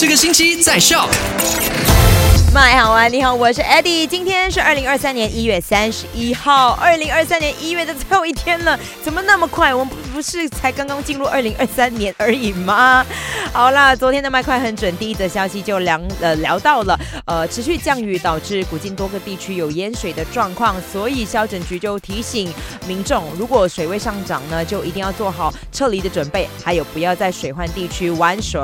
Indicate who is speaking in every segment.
Speaker 1: 这个星期在 shop。
Speaker 2: 麦好玩，你好，我是 Eddie。今天是二零二三年一月三十一号，二零二三年一月的最后一天了，怎么那么快？我们不是才刚刚进入二零二三年而已吗？好啦，昨天的麦快很准，第一则消息就聊呃聊到了，呃，持续降雨导致古晋多个地区有淹水的状况，所以消整局就提醒民众，如果水位上涨呢，就一定要做好撤离的准备，还有不要在水患地区玩水。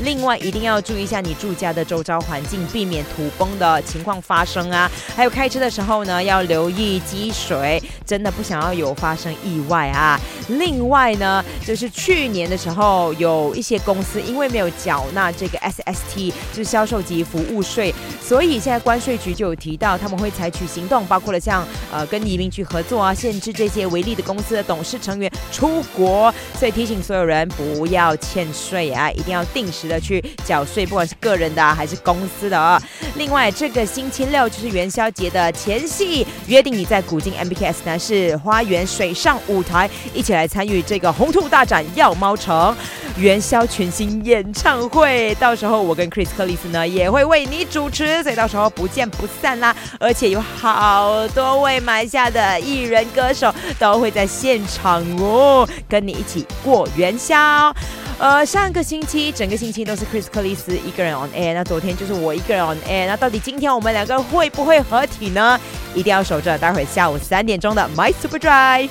Speaker 2: 另外，一定要注意一下你住家的周遭环境，避免。土崩的情况发生啊，还有开车的时候呢，要留意积水，真的不想要有发生意外啊。另外呢，就是去年的时候，有一些公司因为没有缴纳这个 SST，就是销售及服务税，所以现在关税局就有提到他们会采取行动，包括了像呃跟移民局合作啊，限制这些违例的公司的董事成员出国，所以提醒所有人不要欠税啊，一定要定时的去缴税，不管是个人的还是公司的啊。另外，这个星期六就是元宵节的前夕，约定你在古今 MBKS 男士花园水上舞台，一起来参与这个红兔大展耀猫城元宵全新演唱会。到时候我跟 Chris 克里斯呢也会为你主持，所以到时候不见不散啦！而且有好多位埋下的艺人歌手都会在现场哦，跟你一起过元宵。呃，上个星期整个星期都是 Chris 克里斯一个人 on air，那昨天就是我一个人 on air，那到底今天我们两个会不会合体呢？一定要守着，待会下午三点钟的 My Super Drive，